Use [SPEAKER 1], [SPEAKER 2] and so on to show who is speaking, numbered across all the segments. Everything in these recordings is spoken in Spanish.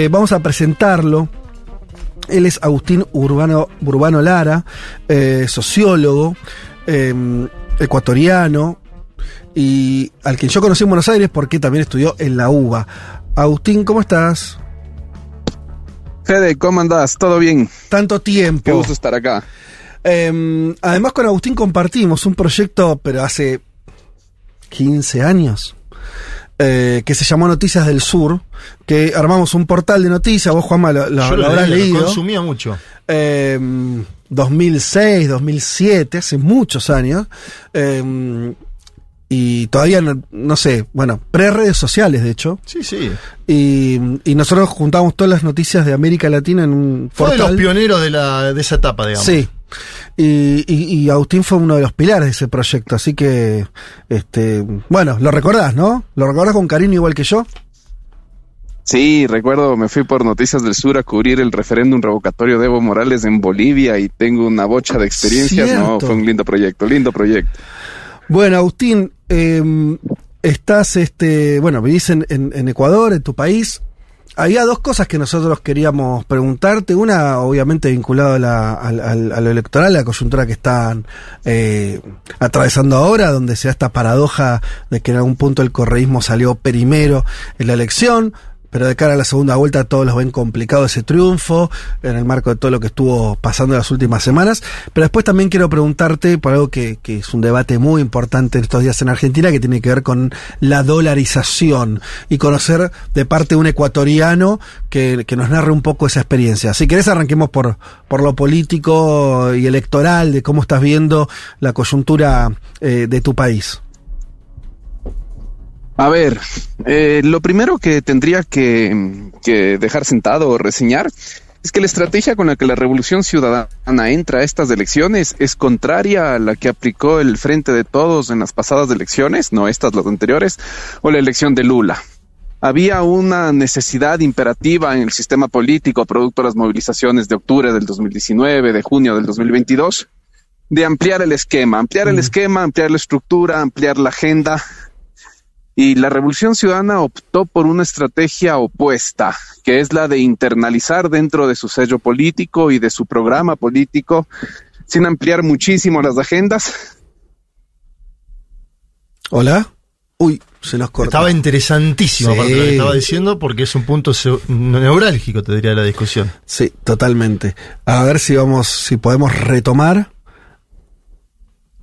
[SPEAKER 1] Eh, vamos a presentarlo. Él es Agustín Urbano, Urbano Lara, eh, sociólogo, eh, ecuatoriano, y al quien yo conocí en Buenos Aires porque también estudió en la UBA. Agustín, ¿cómo estás?
[SPEAKER 2] Fede, ¿cómo andás? ¿Todo bien?
[SPEAKER 1] Tanto tiempo.
[SPEAKER 2] Qué gusto estar acá.
[SPEAKER 1] Eh, además con Agustín compartimos un proyecto, pero hace 15 años, eh, que se llamó Noticias del Sur, que armamos un portal de noticias, vos Juanma lo, lo-
[SPEAKER 3] Yo
[SPEAKER 1] lo
[SPEAKER 3] lo,
[SPEAKER 1] habrás
[SPEAKER 3] leía, lo
[SPEAKER 1] leído.
[SPEAKER 3] consumía mucho.
[SPEAKER 1] Eh, 2006, 2007, hace muchos años. Eh, y todavía, no, no sé, bueno, pre-redes sociales, de hecho.
[SPEAKER 3] Sí, sí.
[SPEAKER 1] Y, y nosotros juntamos todas las noticias de América Latina en un
[SPEAKER 3] Fue de
[SPEAKER 1] portal.
[SPEAKER 3] los pioneros de, la, de esa etapa, digamos.
[SPEAKER 1] Sí. Y, y- y Agustín fue uno de los pilares de ese proyecto, así que, este, bueno, lo recordás, ¿no? ¿Lo recordás con cariño igual que yo?
[SPEAKER 2] Sí, recuerdo, me fui por Noticias del Sur a cubrir el referéndum revocatorio de Evo Morales en Bolivia y tengo una bocha de experiencias. No, fue un lindo proyecto, lindo proyecto.
[SPEAKER 1] Bueno, Agustín, eh, estás, este, bueno, vivís en, en- en Ecuador, en tu país. Había dos cosas que nosotros queríamos preguntarte. Una, obviamente, vinculada a, al- a lo electoral, la coyuntura que están eh, atravesando ahora, donde se da esta paradoja de que en algún punto el correísmo salió primero en la elección. Pero de cara a la segunda vuelta todos los ven complicado ese triunfo en el marco de todo lo que estuvo pasando en las últimas semanas. Pero después también quiero preguntarte por algo que, que es un debate muy importante en estos días en Argentina que tiene que ver con la dolarización y conocer de parte de un ecuatoriano que, que nos narre un poco esa experiencia. Si querés arranquemos por, por lo político y electoral, de cómo estás viendo la coyuntura eh, de tu país.
[SPEAKER 2] A ver, eh, lo primero que tendría que, que dejar sentado o reseñar es que la estrategia con la que la Revolución Ciudadana entra a estas elecciones es contraria a la que aplicó el Frente de Todos en las pasadas elecciones, no estas, las anteriores, o la elección de Lula. Había una necesidad imperativa en el sistema político, producto de las movilizaciones de octubre del 2019, de junio del 2022, de ampliar el esquema, ampliar el esquema, ampliar la estructura, ampliar la agenda, y la Revolución Ciudadana optó por una estrategia opuesta, que es la de internalizar dentro de su sello político y de su programa político, sin ampliar muchísimo las agendas.
[SPEAKER 1] Hola. Uy, se nos cortó.
[SPEAKER 3] Estaba interesantísimo
[SPEAKER 1] Sí.
[SPEAKER 3] aparte de lo que estaba diciendo porque es un punto neurálgico, te diría, de la discusión.
[SPEAKER 1] Sí, totalmente. A ver si vamos, si podemos retomar.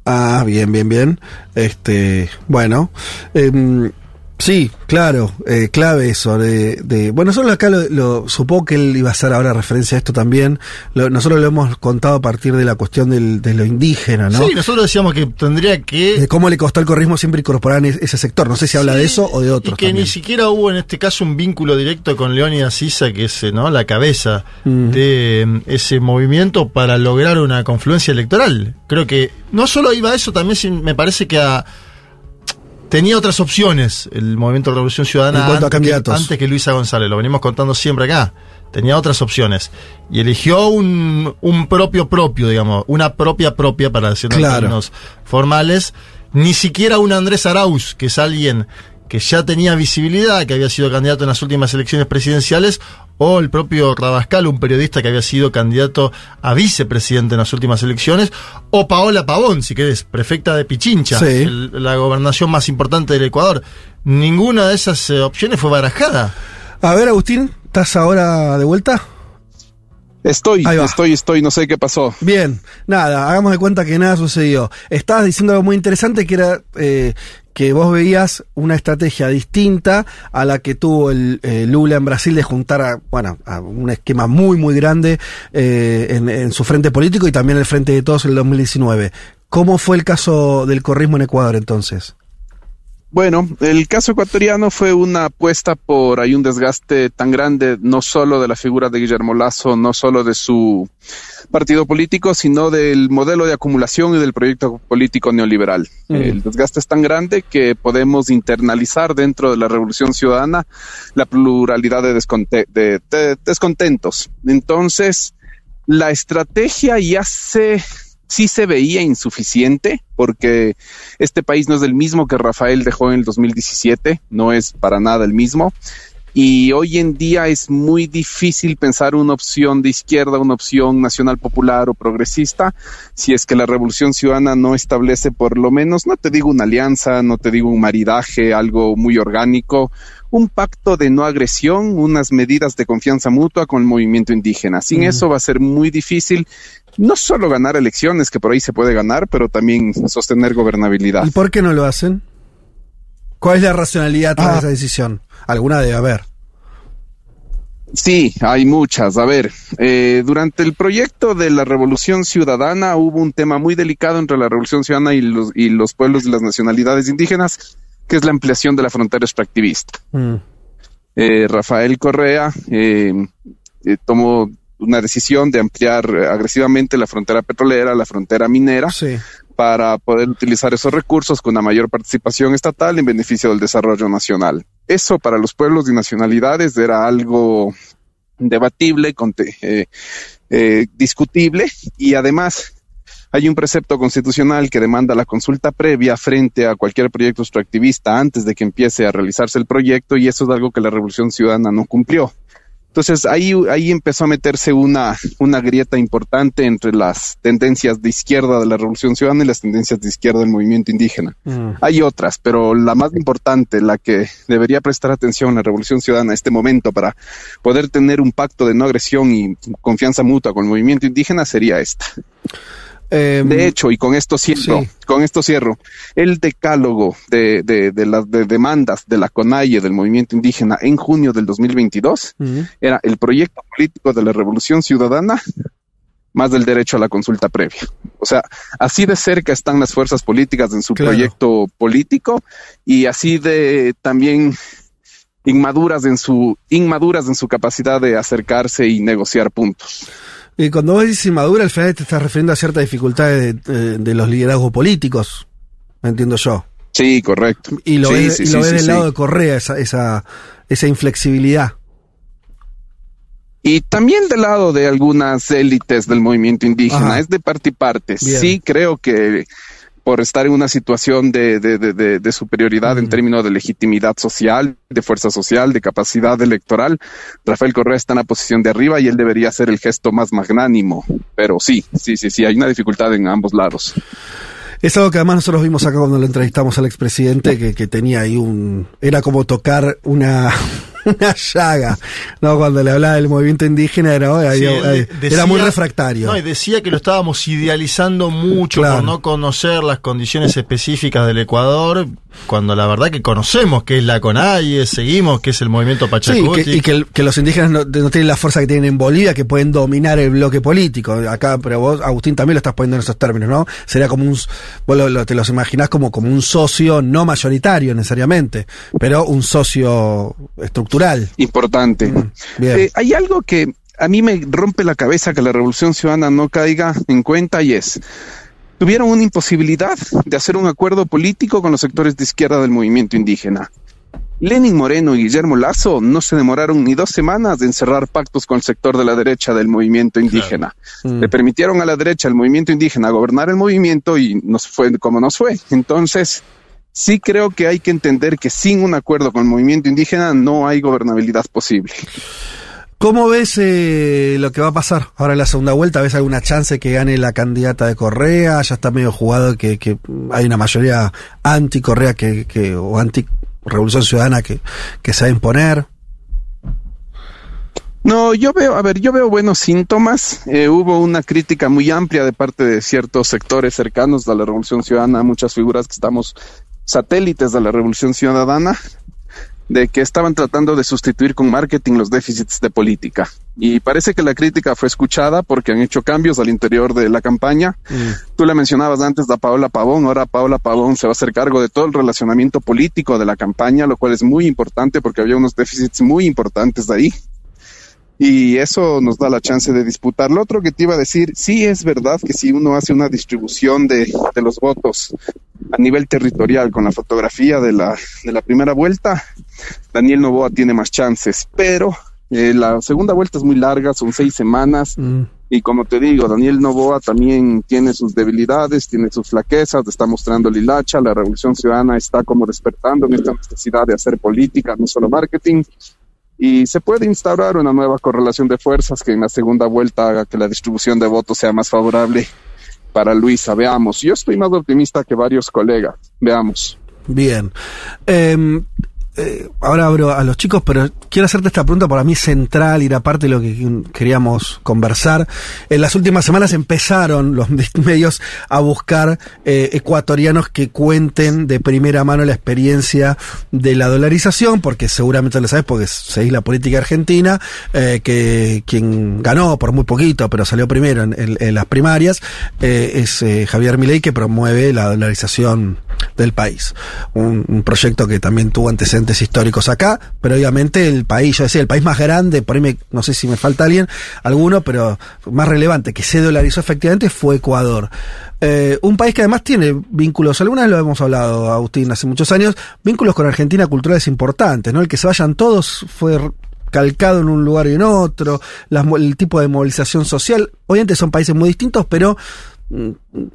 [SPEAKER 1] Ah, bien, bien, bien. Este, bueno, em, sí, claro, eh, clave eso de, de- bueno, nosotros acá lo, lo- supongo que él iba a hacer ahora referencia a esto también. Lo- nosotros lo hemos contado a partir de la cuestión del- de lo indígena, ¿no?
[SPEAKER 3] Sí, nosotros decíamos que tendría que...
[SPEAKER 1] De cómo le costó al corrismo siempre incorporar en ese sector. No sé si habla de eso o de otros.
[SPEAKER 3] Y que
[SPEAKER 1] también.
[SPEAKER 3] ni siquiera hubo en este caso un vínculo directo con Leónidas Sisa, que es eh, ¿no? la cabeza de eh, ese movimiento para lograr una confluencia electoral. Creo que no solo iba a eso, también me parece que a- tenía otras opciones el movimiento de Revolución Ciudadana
[SPEAKER 1] En cuanto a
[SPEAKER 3] antes,
[SPEAKER 1] candidatos.
[SPEAKER 3] Que, antes que Luisa González, lo venimos contando siempre acá. Tenía otras opciones. Y eligió un, un propio propio, digamos, una propia propia, para decirlo en
[SPEAKER 1] Claro.
[SPEAKER 3] términos formales. Ni siquiera un Andrés Arauz, que es alguien que ya tenía visibilidad, que había sido candidato en las últimas elecciones presidenciales, o el propio Rabascal, un periodista que había sido candidato a vicepresidente en las últimas elecciones, o Paola Pavón, si querés, prefecta de Pichincha,
[SPEAKER 1] Sí.
[SPEAKER 3] el- la gobernación más importante del Ecuador. Ninguna de esas eh, opciones fue barajada.
[SPEAKER 1] A ver, Agustín, ¿estás ahora de vuelta?
[SPEAKER 2] Estoy, estoy, estoy, no sé qué pasó.
[SPEAKER 1] Bien, nada, hagamos de cuenta que nada sucedió. Estabas diciendo algo muy interesante que era eh, que vos veías una estrategia distinta a la que tuvo el eh, Lula en Brasil de juntar a, bueno, a un esquema muy, muy grande eh, en, su frente político y también el frente de todos en el 2019. ¿Cómo fue el caso del corrismo en Ecuador entonces?
[SPEAKER 2] Bueno, el caso ecuatoriano fue una apuesta por hay un desgaste tan grande, no solo de la figura de Guillermo Lazo, no solo de su partido político, sino del modelo de acumulación y del proyecto político neoliberal. Mm. El desgaste es tan grande que podemos internalizar dentro de la revolución ciudadana la pluralidad de, de descontentos. Entonces, la estrategia ya se sí se veía insuficiente porque este país no es el mismo que Rafael dejó en el 2017, no es para nada el mismo. Y hoy en día es muy difícil pensar una opción de izquierda, una opción nacional popular o progresista, si es que la revolución ciudadana no establece por lo menos, no te digo una alianza, no te digo un maridaje, algo muy orgánico, un pacto de no agresión, unas medidas de confianza mutua con el movimiento indígena. Sin eso va a ser muy difícil no solo ganar elecciones, que por ahí se puede ganar, pero también sostener gobernabilidad.
[SPEAKER 1] ¿Y por qué no lo hacen? ¿Cuál es la racionalidad de ah. esa decisión? Alguna debe haber.
[SPEAKER 2] Sí, hay muchas. A ver, eh, durante el proyecto de la Revolución Ciudadana hubo un tema muy delicado entre la Revolución Ciudadana y los, y los pueblos de las nacionalidades indígenas, que es la ampliación de la frontera extractivista. Mm. Eh, Rafael Correa eh, tomó una decisión de ampliar agresivamente la frontera petrolera, la frontera minera, para poder utilizar esos recursos con una mayor participación estatal en beneficio del desarrollo nacional. Eso para los pueblos y nacionalidades era algo debatible, eh, eh, discutible y además hay un precepto constitucional que demanda la consulta previa frente a cualquier proyecto extractivista antes de que empiece a realizarse el proyecto y eso es algo que la Revolución Ciudadana no cumplió. Entonces ahí, ahí empezó a meterse una, una grieta importante entre las tendencias de izquierda de la Revolución Ciudadana y las tendencias de izquierda del movimiento indígena. Mm. Hay otras, pero la más importante, la que debería prestar atención la Revolución Ciudadana en este momento para poder tener un pacto de no agresión y confianza mutua con el movimiento indígena sería esta. Em, de hecho, y con esto cierro, con esto cierro, el decálogo de, de, las demandas de la CONAIE del movimiento indígena en junio del 2022 era el proyecto político de la revolución ciudadana más del derecho a la consulta previa. O sea, así de cerca están las fuerzas políticas en su proyecto político y así de también inmaduras en su inmaduras en su capacidad de acercarse y negociar puntos.
[SPEAKER 1] Y cuando vos dices inmadura, al final te estás refiriendo a ciertas dificultades de, los liderazgos políticos, me entiendo yo.
[SPEAKER 2] Sí, correcto.
[SPEAKER 1] Y lo ves, del lado de Correa, esa, esa, esa inflexibilidad.
[SPEAKER 2] Y también del lado de algunas élites del movimiento indígena, es de parte y parte. Sí creo que por estar en una situación de, de, de, de superioridad en términos de legitimidad social, de fuerza social, de capacidad electoral. Rafael Correa está en la posición de arriba y él debería ser el gesto más magnánimo. Pero sí, sí, sí, sí, hay una dificultad en ambos lados.
[SPEAKER 1] Es algo que además nosotros vimos acá cuando le entrevistamos al expresidente, que, que tenía ahí un... Era como tocar una, una llaga. No, cuando le hablaba del movimiento indígena era, era muy refractario.
[SPEAKER 3] No, y decía que lo estábamos idealizando mucho por no conocer las condiciones específicas del Ecuador, cuando la verdad que conocemos que es la CONAIE, seguimos que es el movimiento Pachacuti.
[SPEAKER 1] Sí, y que, los indígenas no, tienen la fuerza que tienen en Bolivia, que pueden dominar el bloque político. Acá, pero vos, Agustín, también lo estás poniendo en esos términos, ¿no? Sería como un, vos te los imaginás como, como un socio no mayoritario necesariamente, pero un socio estructural
[SPEAKER 2] Importante. Mm, eh, hay algo que a mí me rompe la cabeza que la Revolución Ciudadana no caiga en cuenta y es, tuvieron una imposibilidad de hacer un acuerdo político con los sectores de izquierda del movimiento indígena. Lenin Moreno y Guillermo Lazo no se demoraron ni dos semanas de encerrar pactos con el sector de la derecha del movimiento indígena. Mm. Le permitieron a la derecha, al movimiento indígena, gobernar el movimiento y nos fue como nos fue. Entonces, sí creo que hay que entender que sin un acuerdo con el movimiento indígena no hay gobernabilidad posible.
[SPEAKER 1] ¿Cómo ves eh, lo que va a pasar ahora en la segunda vuelta? ¿Ves alguna chance que gane la candidata de Correa? Ya está medio jugado que, que hay una mayoría anti-Correa que, que, o anti-Revolución Ciudadana que, que se va a imponer.
[SPEAKER 2] No, yo veo, a ver, yo veo buenos síntomas. Eh, hubo una crítica muy amplia de parte de ciertos sectores cercanos a la Revolución Ciudadana, muchas figuras que estamos satélites de la Revolución Ciudadana, de que estaban tratando de sustituir con marketing los déficits de política. y parece que la crítica fue escuchada porque han hecho cambios al interior de la campaña. Mm. Tú la mencionabas antes a Paola Pavón, ahora Paola Pavón se va a hacer cargo de todo el relacionamiento político de la campaña, lo cual es muy importante porque había unos déficits muy importantes de ahí. Y eso nos da la chance de disputar. Lo otro que te iba a decir, sí es verdad que si uno hace una distribución de, de los votos a nivel territorial con la fotografía de la, de la primera vuelta, Daniel Novoa tiene más chances, pero eh, la segunda vuelta es muy larga, son seis semanas. Mm. Y como te digo, Daniel Novoa también tiene sus debilidades, tiene sus flaquezas, está mostrando lilacha, la revolución ciudadana está como despertando en esta necesidad de hacer política, no solo marketing. Y se puede instaurar una nueva correlación de fuerzas que en la segunda vuelta haga que la distribución de votos sea más favorable para Luisa. Veamos, yo estoy más optimista que varios colegas. Veamos.
[SPEAKER 1] Bien. Eh, eh, ahora abro a los chicos, pero quiero hacerte esta pregunta para mí central y era parte de lo que queríamos conversar. En las últimas semanas empezaron los medios a buscar eh, ecuatorianos que cuenten de primera mano la experiencia de la dolarización, porque seguramente lo sabes, porque seguís la política argentina, eh, que quien ganó por muy poquito, pero salió primero en, las primarias, es Javier Milei, que promueve la dolarización del país. Un, proyecto que también tuvo antecedentes históricos acá, pero obviamente el país, yo decía, el país más grande, por ahí me, no sé si me falta alguien, alguno, pero más relevante, que se dolarizó efectivamente fue Ecuador. Eh, un país que además tiene vínculos, algunas lo hemos hablado, Agustín, hace muchos años, vínculos con Argentina culturales importantes, ¿no? El que se vayan todos fue calcado en un lugar y en otro, el tipo de movilización social, obviamente son países muy distintos, pero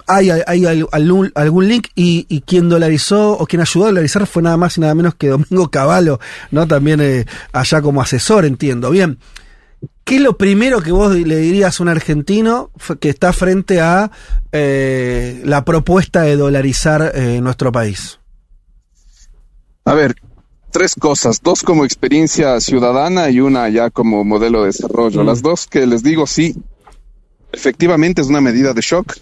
[SPEAKER 1] hay, hay, algún, algún, link y, y, quien dolarizó o quien ayudó a dolarizar fue nada más y nada menos que Domingo Cavallo, ¿no? También eh, allá como asesor, entiendo. Bien, ¿qué es lo primero que vos le dirías a un argentino que está frente a eh, la propuesta de dolarizar eh, nuestro país?
[SPEAKER 2] A ver, tres cosas, dos como experiencia ciudadana y una ya como modelo de desarrollo. Mm. Las dos que les digo sí, efectivamente es una medida de shock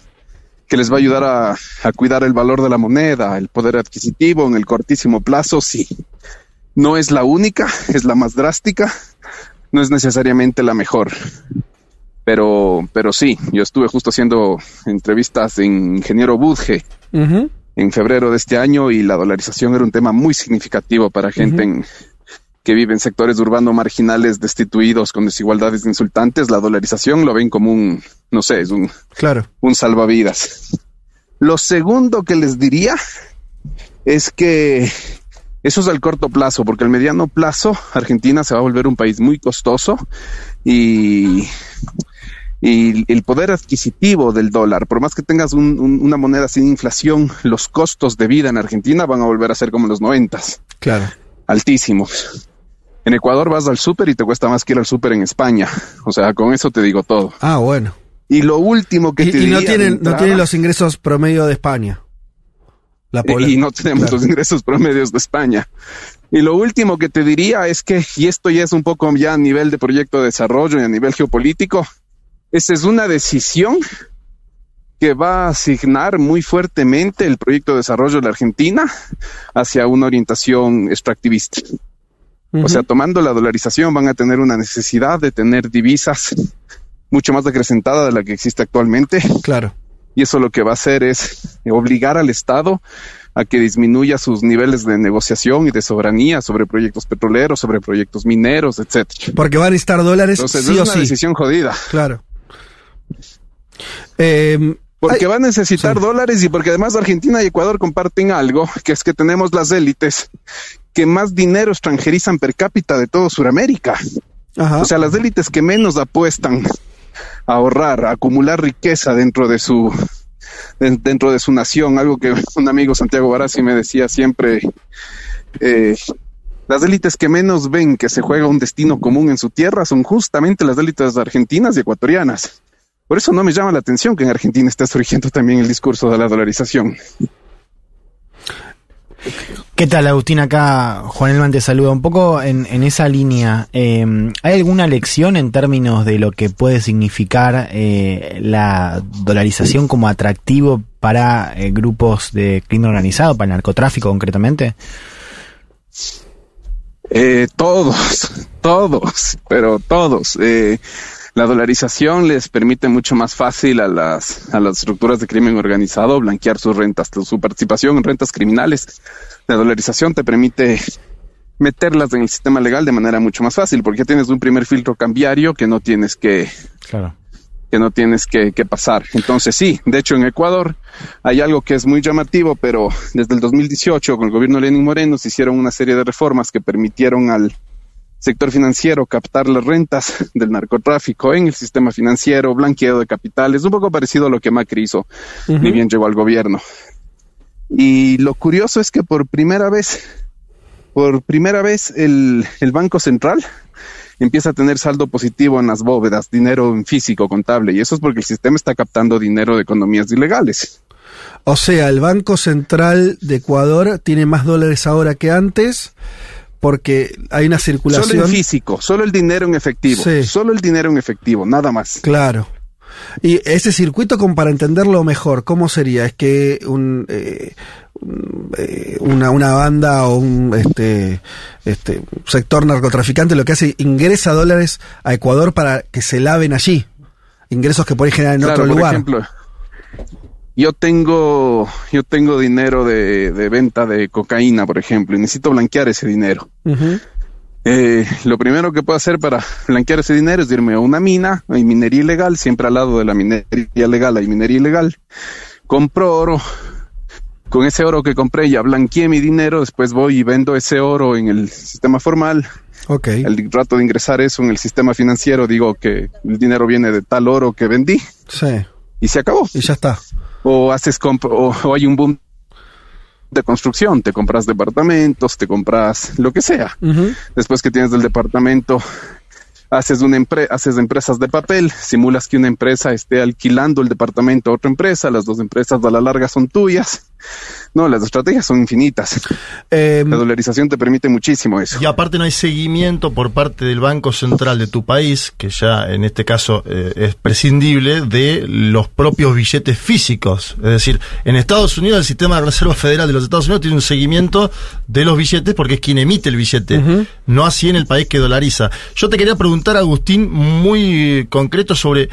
[SPEAKER 2] que les va a ayudar a, cuidar el valor de la moneda, el poder adquisitivo en el cortísimo plazo, sí. No es la única, es la más drástica, no es necesariamente la mejor. Pero, pero sí, yo estuve justo haciendo entrevistas en Ingeniero Budge en febrero de este año y la dolarización era un tema muy significativo para gente en, que viven en sectores urbanos marginales destituidos con desigualdades insultantes, la dolarización lo ven como un, no sé, es un,
[SPEAKER 1] claro.
[SPEAKER 2] un salvavidas. Lo segundo que les diría es que eso es al corto plazo, porque al mediano plazo Argentina se va a volver un país muy costoso y, y el poder adquisitivo del dólar, por más que tengas una moneda sin inflación, los costos de vida en Argentina van a volver a ser como en los noventas.
[SPEAKER 1] Claro.
[SPEAKER 2] Altísimos. En Ecuador vas al súper y te cuesta más que ir al súper en España. O sea, con eso te digo todo.
[SPEAKER 1] Ah, bueno.
[SPEAKER 2] Y lo último que te
[SPEAKER 1] y no tienen, no tienen los ingresos promedio de España.
[SPEAKER 2] La y, no tenemos los ingresos promedios de España. Y lo último que te diría es que, y esto ya es un poco ya a nivel de proyecto de desarrollo y a nivel geopolítico, esa es una decisión que va a asignar muy fuertemente el proyecto de desarrollo de la Argentina hacia una orientación extractivista. O sea, tomando la dolarización van a tener una necesidad de tener divisas mucho más acrecentada de la que existe actualmente.
[SPEAKER 1] Claro.
[SPEAKER 2] Y eso lo que va a hacer es obligar al Estado a que disminuya sus niveles de negociación y de soberanía sobre proyectos petroleros, sobre proyectos mineros, etcétera.
[SPEAKER 1] Porque van a necesitar dólares
[SPEAKER 2] Entonces,
[SPEAKER 1] sí
[SPEAKER 2] es
[SPEAKER 1] una
[SPEAKER 2] decisión jodida.
[SPEAKER 1] Claro.
[SPEAKER 2] Eh, porque va a necesitar dólares y porque además Argentina y Ecuador comparten algo, que es que tenemos las élites que más dinero extranjerizan per cápita de todo Sudamérica. O sea, las élites que menos apuestan a ahorrar, a acumular riqueza dentro de su dentro de su nación, algo que un amigo Santiago Barassi me decía siempre, eh, las élites que menos ven que se juega un destino común en su tierra son justamente las élites argentinas y ecuatorianas. Por eso no me llama la atención que en Argentina esté surgiendo también el discurso de la dolarización.
[SPEAKER 4] ¿Qué tal, Agustín? Acá Juan Elman te saluda. Un poco en, esa línea, eh, ¿hay alguna lección en términos de lo que puede significar eh, la dolarización como atractivo para eh, grupos de crimen organizado, para el narcotráfico concretamente?
[SPEAKER 2] Eh, todos, todos, pero todos. La dolarización les permite mucho más fácil a las, a las estructuras de crimen organizado blanquear sus rentas, su participación en rentas criminales. La dolarización te permite meterlas en el sistema legal de manera mucho más fácil, porque tienes un primer filtro cambiario que no tienes que,
[SPEAKER 4] Claro.
[SPEAKER 2] que no tienes que, que pasar. Entonces sí, de hecho en Ecuador hay algo que es muy llamativo, pero desde el 2018 con el gobierno de Lenín Moreno se hicieron una serie de reformas que permitieron al sector financiero captar las rentas del narcotráfico en el sistema financiero, blanqueo de capitales, un poco parecido a lo que Macri hizo, ni bien llegó al gobierno. Y lo curioso es que por primera vez, por primera vez el, el Banco Central empieza a tener saldo positivo en las bóvedas, dinero en físico, contable, y eso es porque el sistema está captando dinero de economías ilegales.
[SPEAKER 1] O sea, el Banco Central de Ecuador tiene más dólares ahora que antes porque hay una circulación.
[SPEAKER 2] Solo en físico, solo el dinero en efectivo,
[SPEAKER 1] Sí.
[SPEAKER 2] solo el dinero en efectivo, nada más.
[SPEAKER 1] Claro. Y ese circuito, como para entenderlo mejor, ¿cómo sería? Es que un, eh, eh, una, una banda o un este, este sector narcotraficante lo que hace ingresa dólares a Ecuador para que se laven allí. Ingresos que pueden generar en
[SPEAKER 2] Claro,
[SPEAKER 1] otro
[SPEAKER 2] por
[SPEAKER 1] lugar.
[SPEAKER 2] ejemplo, yo tengo, yo tengo dinero de, de venta de cocaína, por ejemplo, y necesito blanquear ese dinero. Eh, lo primero que puedo hacer para blanquear ese dinero es irme a una mina, hay minería ilegal, siempre al lado de la minería legal hay minería ilegal. Compro oro, con ese oro que compré ya blanqueé mi dinero, después voy y vendo ese oro en el sistema formal.
[SPEAKER 1] Ok.
[SPEAKER 2] Al rato de ingresar eso en el sistema financiero, digo que el dinero viene de tal oro que vendí
[SPEAKER 1] Sí.
[SPEAKER 2] y se acabó.
[SPEAKER 1] Y ya está.
[SPEAKER 2] O haces comp- o, o hay un boom de construcción, te compras departamentos, te compras lo que sea. Después que tienes del departamento, haces una empre- haces empresas de papel, simulas que una empresa esté alquilando el departamento a otra empresa, las dos empresas a la larga son tuyas. No, las estrategias son infinitas.
[SPEAKER 1] Em,
[SPEAKER 2] La dolarización te permite muchísimo eso.
[SPEAKER 3] Y aparte no hay seguimiento por parte del Banco Central de tu país, que ya en este caso eh, es prescindible, de los propios billetes físicos. Es decir, en Estados Unidos el sistema de Reserva Federal de los Estados Unidos tiene un seguimiento de los billetes porque es quien emite el billete, no así en el país que dolariza. Yo te quería preguntar, Agustín, muy concreto sobre...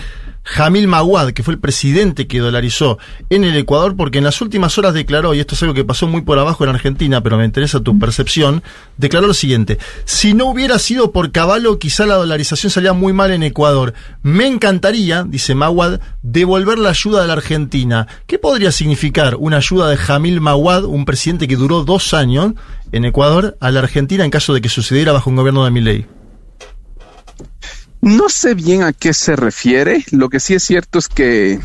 [SPEAKER 3] Jamil Maguad, que fue el presidente que dolarizó en el Ecuador, porque en las últimas horas declaró, y esto es algo que pasó muy por abajo en Argentina, pero me interesa tu percepción, declaró lo siguiente, si no hubiera sido por Caballo, quizá la dolarización salía muy mal en Ecuador. Me encantaría, dice Maguad, devolver la ayuda de la Argentina. ¿Qué podría significar una ayuda de Jamil Maguad, un presidente que duró dos años en Ecuador, a la Argentina en caso de que sucediera bajo un gobierno de Milei?
[SPEAKER 2] No sé bien a qué se refiere. Lo que sí es cierto es que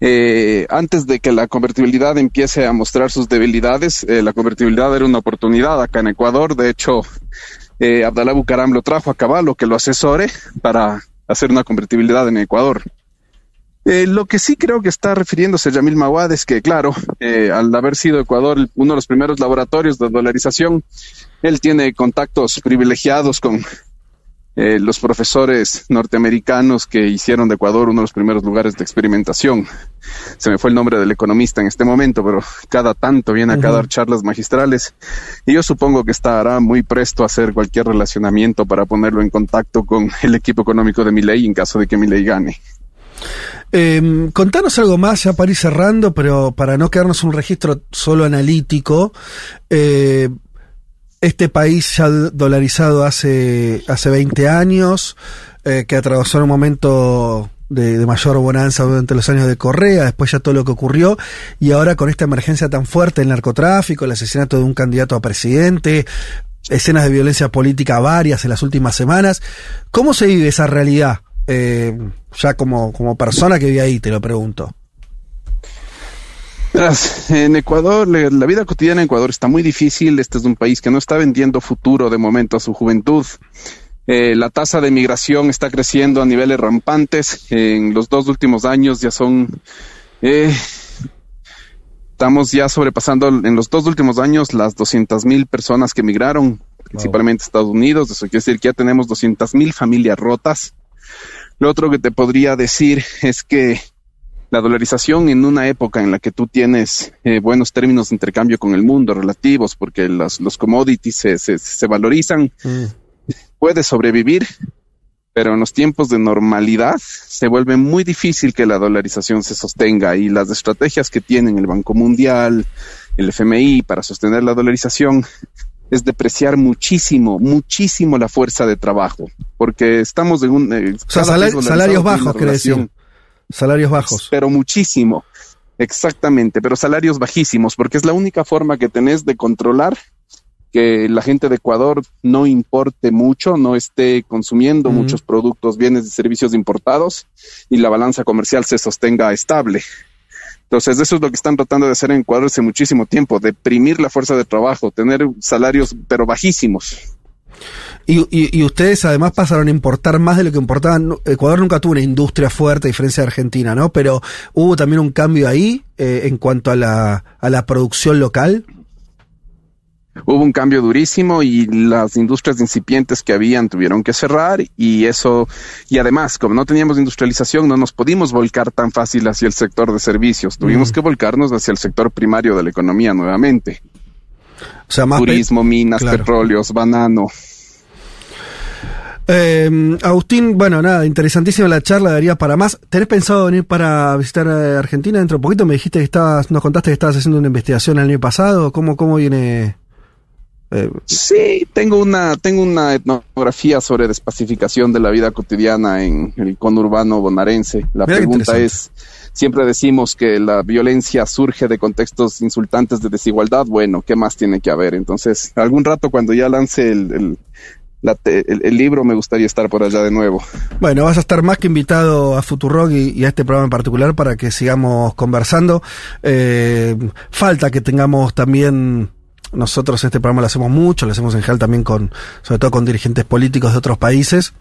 [SPEAKER 2] eh, antes de que la convertibilidad empiece a mostrar sus debilidades, eh, la convertibilidad era una oportunidad acá en Ecuador. De hecho, eh, Abdalá Bucaram lo trajo a Caballo que lo asesore para hacer una convertibilidad en Ecuador. Eh, lo que sí creo que está refiriéndose Yamil Mawad es que, claro, al haber sido Ecuador uno de los primeros laboratorios de dolarización, él tiene contactos privilegiados con eh, los profesores norteamericanos que hicieron de Ecuador uno de los primeros lugares de experimentación. Se me fue el nombre del economista en este momento, pero cada tanto viene acá a dar charlas magistrales y yo supongo que estará muy presto a hacer cualquier relacionamiento para ponerlo en contacto con el equipo económico de Milei en caso de que Milei gane.
[SPEAKER 1] Em, contanos algo más, ya para ir cerrando, pero para no quedarnos un registro solo analítico. eh, este país ya dolarizado hace, hace 20 años, eh, que atravesó un momento de, mayor bonanza durante los años de Correa, después ya todo lo que ocurrió, y ahora con esta emergencia tan fuerte del narcotráfico, el asesinato de un candidato a presidente, escenas de violencia política varias en las últimas semanas. ¿Cómo se vive esa realidad? Eh, ya como, como persona que vive ahí, te lo pregunto.
[SPEAKER 2] En Ecuador, la vida cotidiana en Ecuador está muy difícil. Este es un país que no está vendiendo futuro de momento a su juventud. Eh, la tasa de migración está creciendo a niveles rampantes. En los dos últimos años ya son... eh, estamos ya sobrepasando en los dos últimos años las 200 mil personas que emigraron, principalmente a Estados Unidos. Eso quiere decir que ya tenemos 200 mil familias rotas. Lo otro que te podría decir es que la dolarización en una época en la que tú tienes eh, buenos términos de intercambio con el mundo relativos, porque los, los commodities se, se, se valorizan,
[SPEAKER 1] Mm.
[SPEAKER 2] puede sobrevivir, pero en los tiempos de normalidad se vuelve muy difícil que la dolarización se sostenga y las estrategias que tienen el Banco Mundial, el FMI para sostener la dolarización es depreciar muchísimo, muchísimo la fuerza de trabajo, porque estamos en un... eh,
[SPEAKER 1] O sea, salari- salarios bajos,
[SPEAKER 2] relación
[SPEAKER 1] Salarios bajos.
[SPEAKER 2] pero muchísimo. Exactamente, pero salarios bajísimos, porque es la única forma que tenés de controlar que la gente de Ecuador no importe mucho, no esté consumiendo muchos productos, bienes y servicios importados y la balanza comercial se sostenga estable. Entonces, eso es lo que están tratando de hacer en Ecuador hace muchísimo tiempo, deprimir la fuerza de trabajo, tener salarios pero bajísimos.
[SPEAKER 1] Y, y- y ustedes además pasaron a importar más de lo que importaban. Ecuador nunca tuvo una industria fuerte, a diferencia de Argentina, ¿no? Pero hubo también un cambio ahí eh, en cuanto a la, a la producción local.
[SPEAKER 2] hubo un cambio durísimo y las industrias incipientes que habían tuvieron que cerrar y eso, y además, como no teníamos industrialización, no nos pudimos volcar tan fácil hacia el sector de servicios, tuvimos
[SPEAKER 1] Mm.
[SPEAKER 2] que volcarnos hacia el sector primario de la economía nuevamente.
[SPEAKER 1] O sea, más
[SPEAKER 2] Turismo, minas,
[SPEAKER 1] claro.
[SPEAKER 2] petróleos, banano.
[SPEAKER 1] Eh, Agustín, bueno, nada, interesantísima la charla, daría para más. ¿Tenés pensado venir para visitar eh, Argentina dentro de poquito? Me dijiste que estabas, nos contaste que estabas haciendo una investigación el año pasado. ¿Cómo, cómo viene? eh,
[SPEAKER 2] Sí, tengo una, tengo una etnografía sobre despacificación de la vida cotidiana en el conurbano bonaerense. La pregunta es, siempre decimos que la violencia surge de contextos insultantes de desigualdad. Bueno, ¿qué más tiene que haber? Entonces, algún rato cuando ya lance el, el, la te- el- libro, me gustaría estar por allá de nuevo.
[SPEAKER 1] Bueno, vas a estar más que invitado a Futurock y, y a este programa en particular para que sigamos conversando. Eh, falta que tengamos también, nosotros este programa lo hacemos mucho, lo hacemos en general también con, sobre todo con dirigentes políticos de otros países.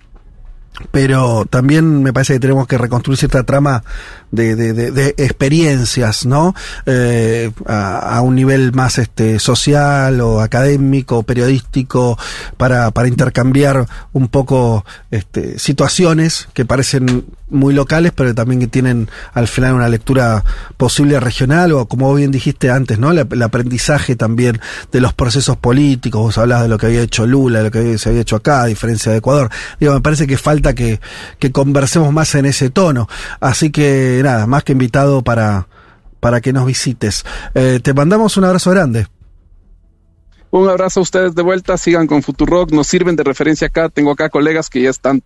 [SPEAKER 1] Pero también me parece que tenemos que reconstruir cierta trama de, de- experiencias, ¿no? Eh, a, a un nivel más este social o académico, periodístico, para, para intercambiar un poco este, situaciones que parecen muy locales, pero también que tienen al final una lectura posible regional o como bien dijiste antes, ¿no? El aprendizaje también de los procesos políticos, vos hablabas de lo que había hecho Lula, de lo que se había hecho acá, a diferencia de Ecuador. Digo, me parece que falta que, que conversemos más en ese tono. Así que nada, más que invitado para, para que nos visites. Eh, te mandamos un abrazo grande.
[SPEAKER 2] Un abrazo a ustedes de vuelta, sigan con Futurock, nos sirven de referencia acá. Tengo acá colegas que ya están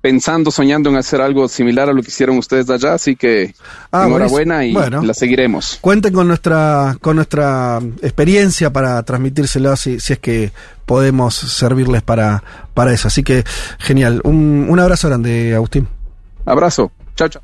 [SPEAKER 2] pensando, soñando en hacer algo similar a lo que hicieron ustedes de allá, así que
[SPEAKER 1] Ah,
[SPEAKER 2] enhorabuena y.
[SPEAKER 1] Bueno.
[SPEAKER 2] la seguiremos.
[SPEAKER 1] Cuenten con nuestra, con nuestra experiencia para transmitírselo si, si es que podemos servirles para, para eso. Así que genial. Un, un abrazo grande, Agustín.
[SPEAKER 2] Abrazo. Chao, chao.